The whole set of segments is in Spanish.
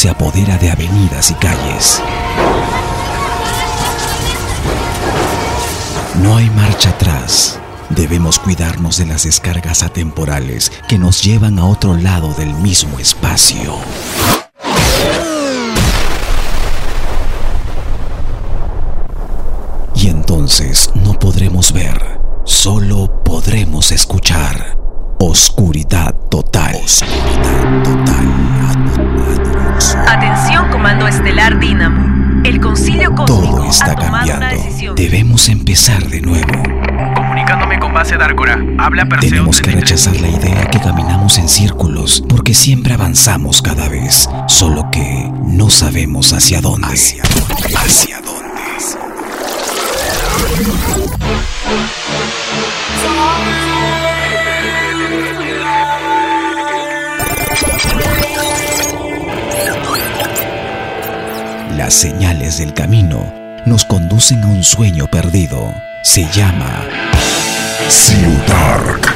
se apodera de avenidas y calles. No hay marcha atrás. Debemos cuidarnos de las descargas atemporales que nos llevan a otro lado del mismo espacio. Y entonces no podremos ver, solo podremos escuchar. Oscuridad total. Oscuridad total. Atención, Comando Estelar Dínamo. El concilio cósmico Todo está ha tomado una cambiando. decisión. Debemos empezar de nuevo. Comunicándome con base Dárgora. Habla Perseo Tenemos que 33. rechazar la idea que caminamos en círculos porque siempre avanzamos cada vez, solo que no sabemos hacia dónde. Hacia dónde. Hacia dónde. Del camino nos conducen a un sueño perdido. Se llama Ciudark.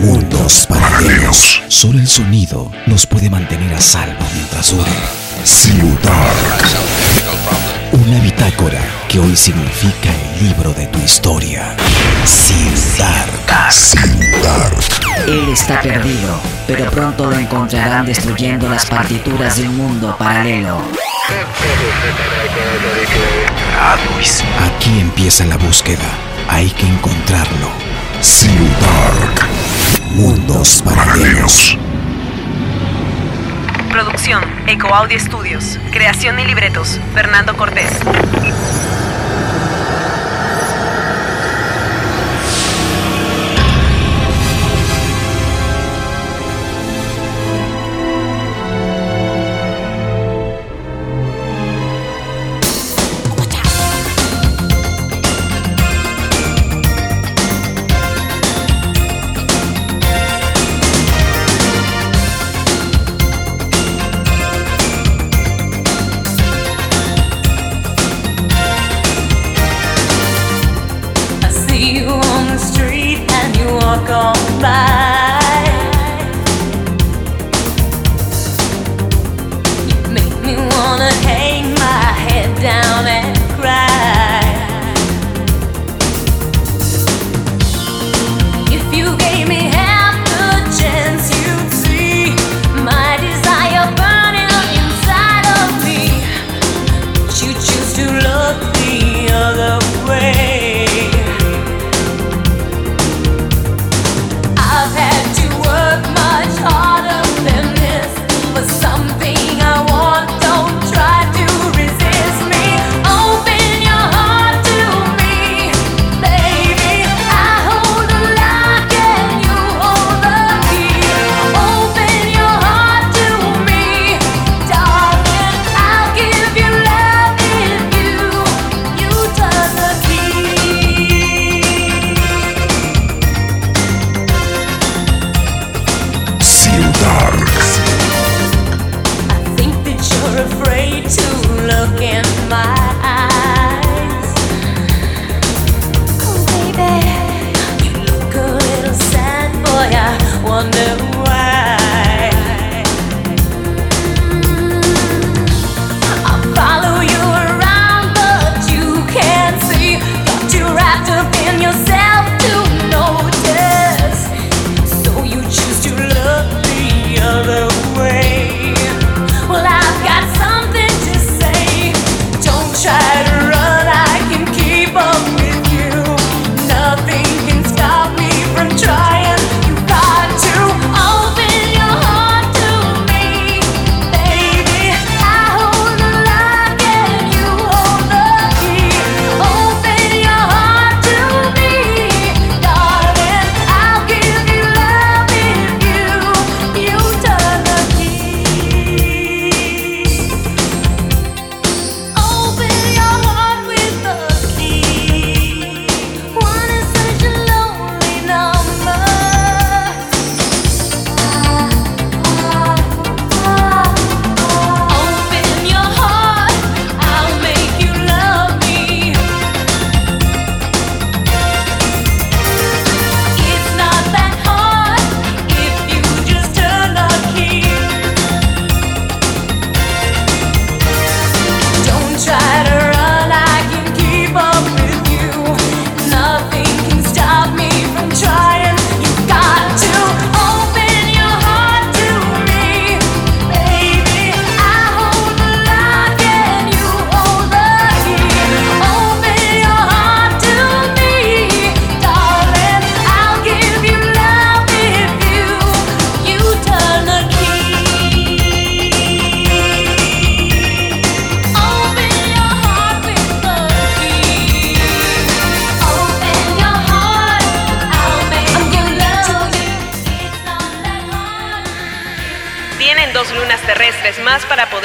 Mundos paralelos. Solo el sonido nos puede mantener a salvo mientras dure. Ciudark. Una bitácora que hoy significa el libro de tu historia. Ciudark. Ciudark. Él está perdido, pero pronto lo encontrarán destruyendo las partituras de un mundo paralelo. Aquí empieza la búsqueda. Hay que encontrarlo. Ciudark. Mundos paralelos. Producción, Eco Audio Studios. Creación y libretos, Fernando Cortés.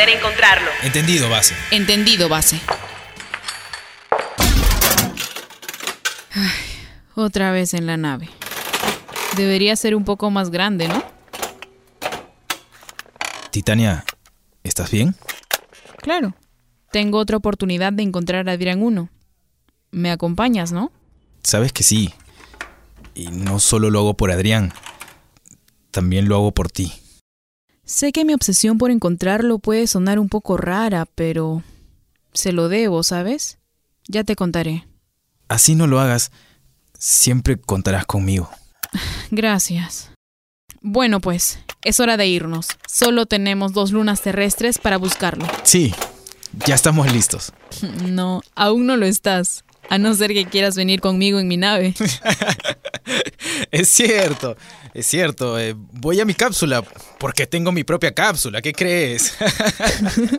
Poder encontrarlo. Entendido, base. Entendido, base. Ay, otra vez en la nave. Debería ser un poco más grande, ¿no? Titania, ¿estás bien? Claro. Tengo otra oportunidad de encontrar a Adrián 1. Me acompañas, ¿no? Sabes que sí. Y no solo lo hago por Adrián, también lo hago por ti. Sé que mi obsesión por encontrarlo puede sonar un poco rara, pero se lo debo, ¿sabes? Ya te contaré. Así no lo hagas, siempre contarás conmigo. Gracias. Bueno, pues, es hora de irnos. Solo tenemos dos lunas terrestres para buscarlo. Sí, ya estamos listos. No, aún no lo estás. A no ser que quieras venir conmigo en mi nave. Es cierto, es cierto. eh, voy a mi cápsula porque tengo mi propia cápsula. ¿Qué crees?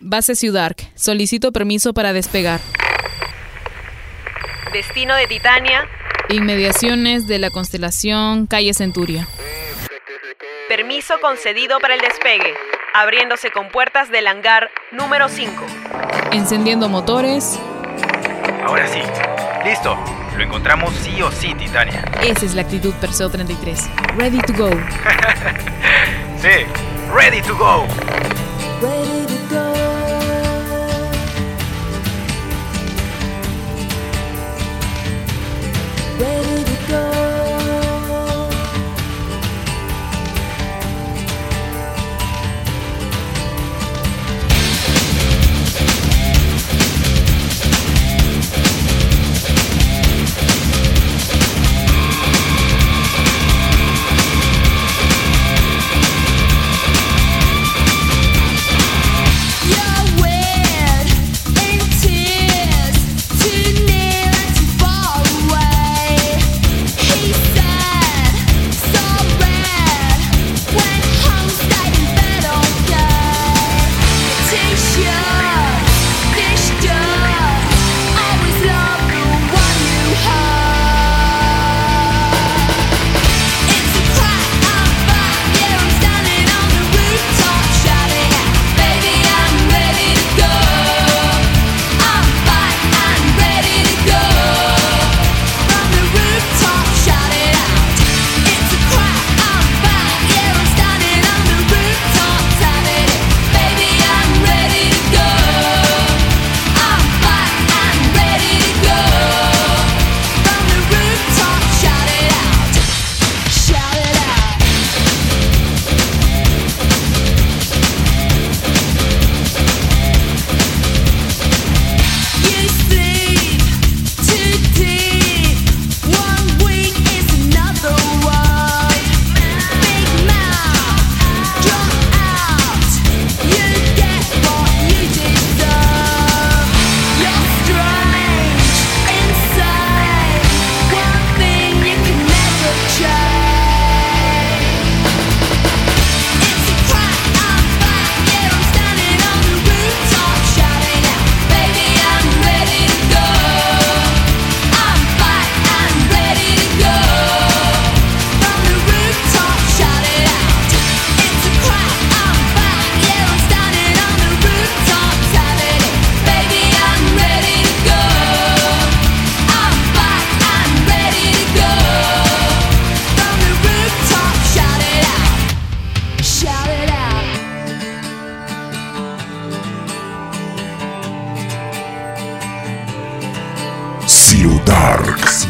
Base Ciudad. Solicito permiso para despegar. Destino de Titania, Inmediaciones de la constelación Calle Centuria. permiso concedido para el despegue, abriéndose con puertas del hangar número 5. Encendiendo motores. Ahora sí. Listo. Lo encontramos sí o sí, Titania. Esa es la actitud Perseo 33. Ready to go. Sí. Ready to go. ready to go. Trio Darks.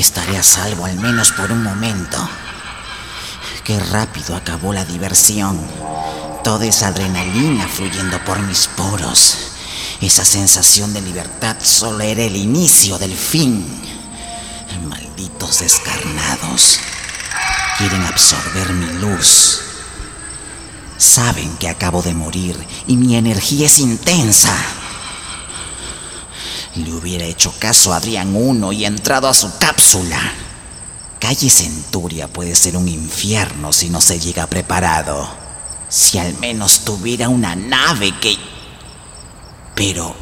Estaré a salvo al menos por un momento. Qué rápido acabó la diversión. Toda esa adrenalina fluyendo por mis poros. Esa sensación de libertad solo era el inicio del fin. Malditos descarnados. Quieren absorber mi luz. Saben que acabo de morir y mi energía es intensa. Le hubiera hecho caso a Adrián 1 y entrado a su cápsula. Calle Centuria puede ser un infierno si no se llega preparado. Si al menos tuviera una nave que... Pero...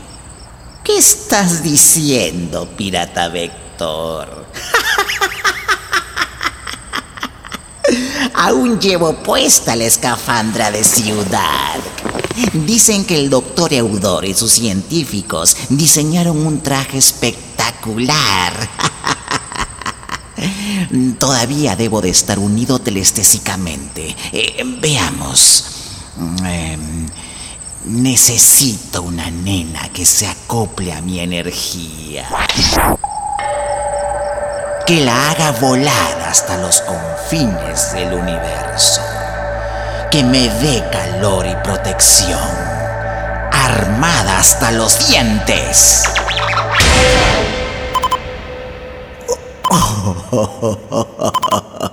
¿Qué estás diciendo, pirata Vector? Aún llevo puesta la escafandra de ciudad. Dicen que el doctor Eudor y sus científicos diseñaron un traje espectacular. Todavía debo de estar unido telestésicamente. Eh, veamos. Eh, necesito una nena que se acople a mi energía. Que la haga volar hasta los confines del universo. Que me dé calor y protección. Armada hasta los dientes.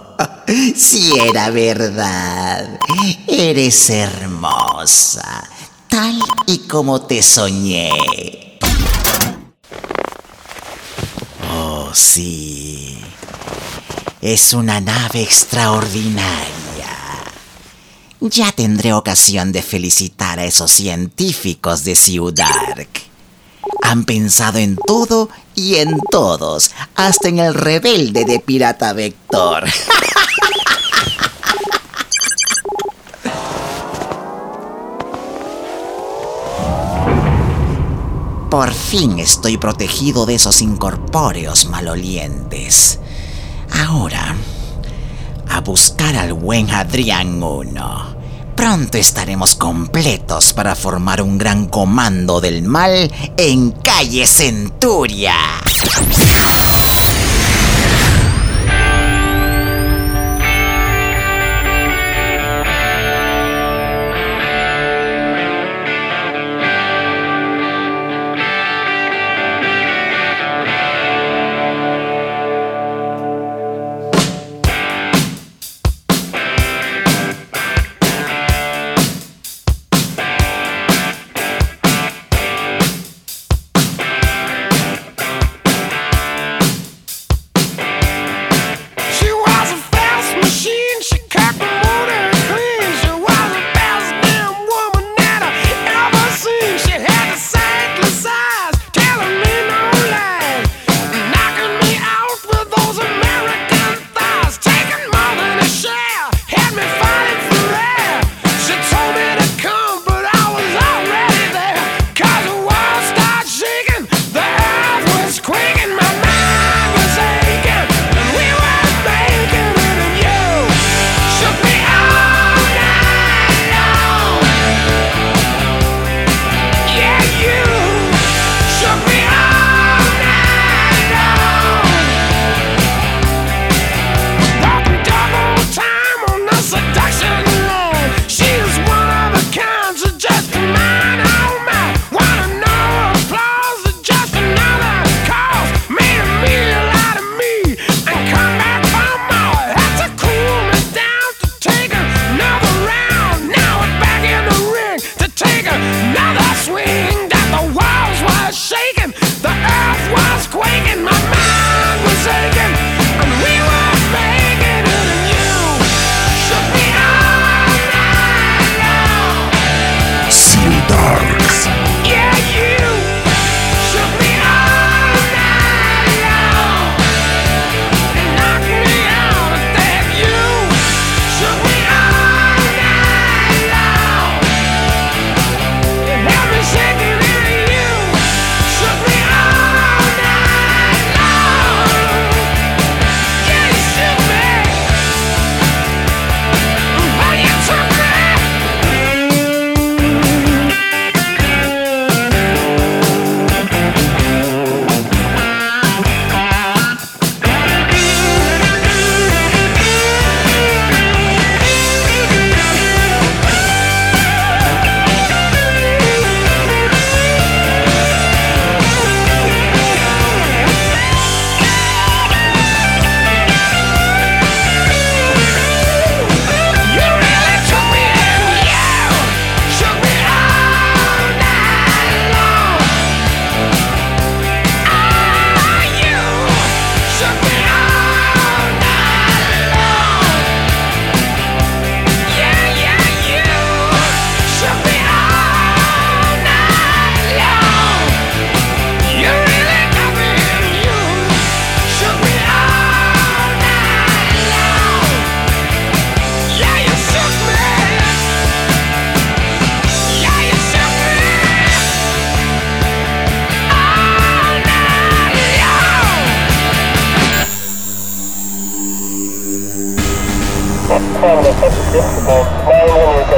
Si era verdad, eres hermosa, tal y como te soñé. Oh, sí, es una nave extraordinaria. Ya tendré ocasión de felicitar a esos científicos de Ciudark. Han pensado en todo y en todos, hasta en el rebelde de Pirata Vector. Por fin estoy protegido de esos incorpóreos malolientes. Ahora, a buscar al buen Adrián 1. Pronto estaremos completos para formar un gran comando del mal en calle Centuria.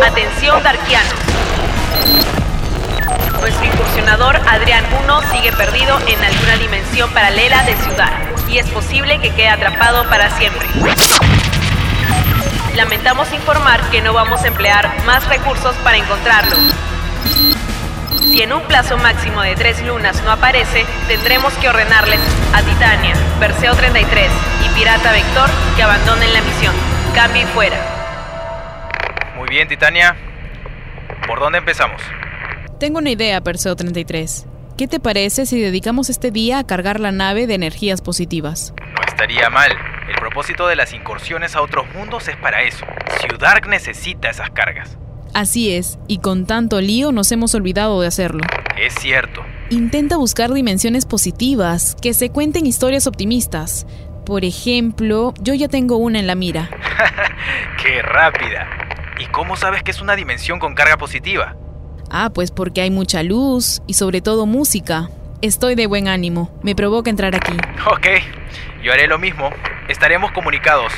Atención Darkianos. Nuestro incursionador Adrián 1 sigue perdido en alguna dimensión paralela de Ciudad y es posible que quede atrapado para siempre. Lamentamos informar que no vamos a emplear más recursos para encontrarlo. Si en un plazo máximo de tres lunas no aparece, tendremos que ordenarles a Titania, Perseo 33 y Pirata Vector que abandonen la misión. Cambio y fuera. Muy bien, Titania. ¿Por dónde empezamos? Tengo una idea, Perseo 33. ¿Qué te parece si dedicamos este día a cargar la nave de energías positivas? No estaría mal. El propósito de las incursiones a otros mundos es para eso. Ciudark necesita esas cargas. Así es, y con tanto lío nos hemos olvidado de hacerlo. Es cierto. Intenta buscar dimensiones positivas, que se cuenten historias optimistas. Por ejemplo, yo ya tengo una en la mira. ¡Qué rápida! ¿Y cómo sabes que es una dimensión con carga positiva? Ah, pues porque hay mucha luz y sobre todo música. Estoy de buen ánimo, me provoca entrar aquí. Ok, yo haré lo mismo. Estaremos comunicados.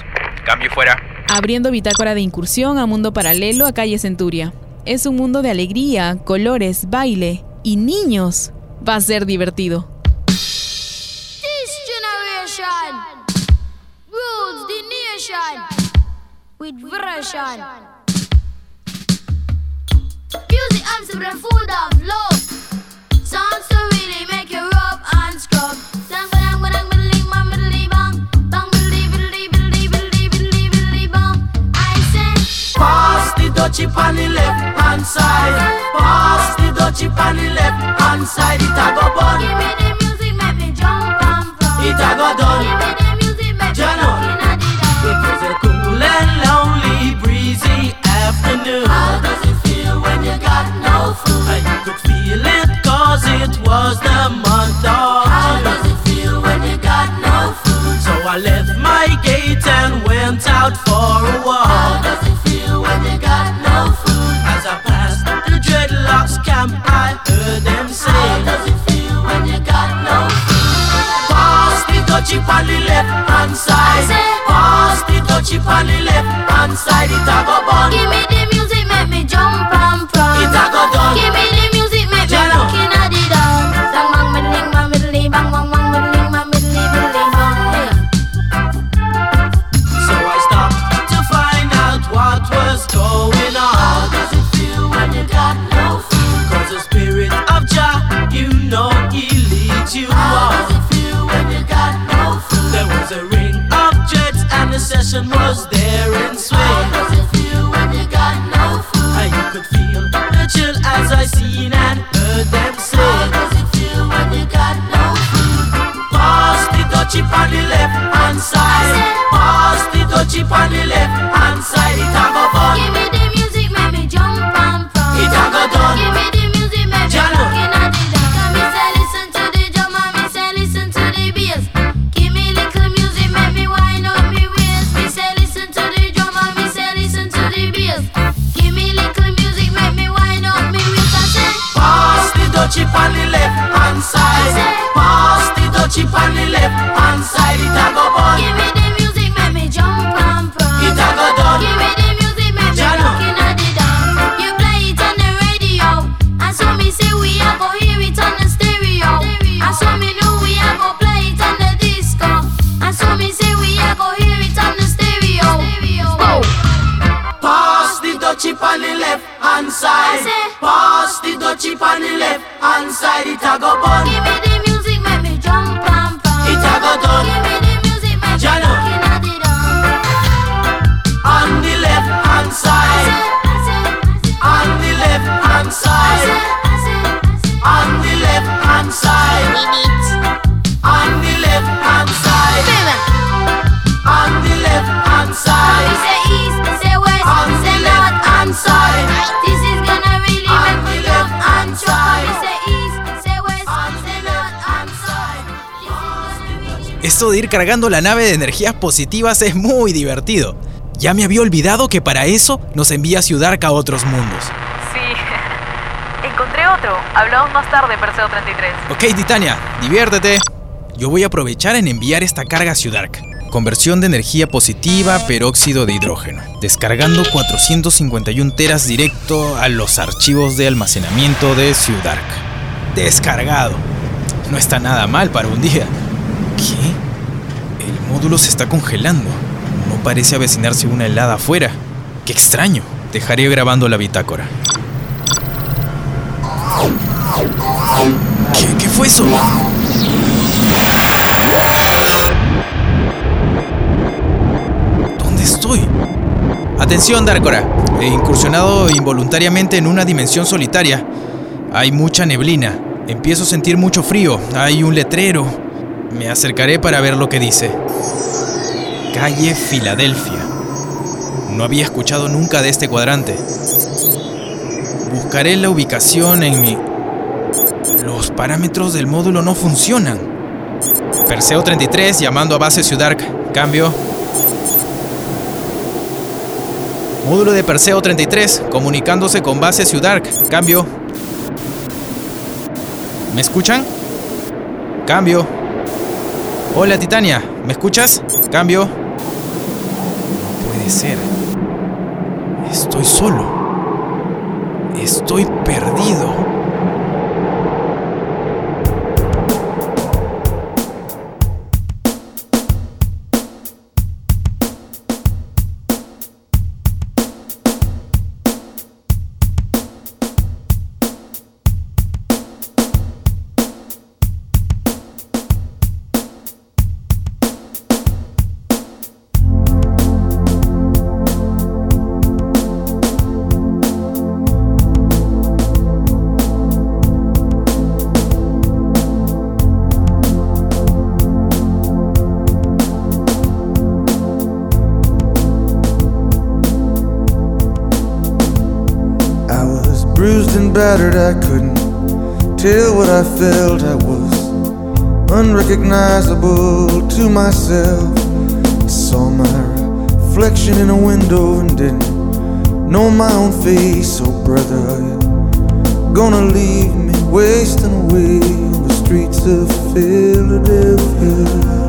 Cambio fuera. Abriendo bitácora de incursión a mundo paralelo a calle Centuria. Es un mundo de alegría, colores, baile y niños. Va a ser divertido. With version. Music and simple food of love. Sagobo de ir cargando la nave de energías positivas es muy divertido. Ya me había olvidado que para eso nos envía Ciudarca a otros mundos. Sí. Encontré otro. Hablamos más tarde, Perseo 33. Ok, Titania, diviértete. Yo voy a aprovechar en enviar esta carga a Ciudarca. Conversión de energía positiva peróxido de hidrógeno. Descargando 451 teras directo a los archivos de almacenamiento de Ciudark. Descargado. No está nada mal para un día. ¿Qué? El módulo se está congelando. No parece avecinarse una helada afuera. Qué extraño. Dejaré grabando la bitácora. ¿Qué, qué fue eso? ¿Dónde estoy? Atención, Darkora. He incursionado involuntariamente en una dimensión solitaria. Hay mucha neblina. Empiezo a sentir mucho frío. Hay un letrero. Me acercaré para ver lo que dice. Calle Filadelfia. No había escuchado nunca de este cuadrante. Buscaré la ubicación en mi... Los parámetros del módulo no funcionan. Perseo 33 llamando a base Ciudark. Cambio. Módulo de Perseo 33 comunicándose con base Ciudark. Cambio. ¿Me escuchan? Cambio. Hola Titania, ¿me escuchas? Cambio. No puede ser. Estoy solo. Estoy perdido. Bruised and battered, I couldn't tell what I felt. I was unrecognizable to myself. I saw my reflection in a window and didn't know my own face. Oh, brother, are you gonna leave me wasting away on the streets of Philadelphia?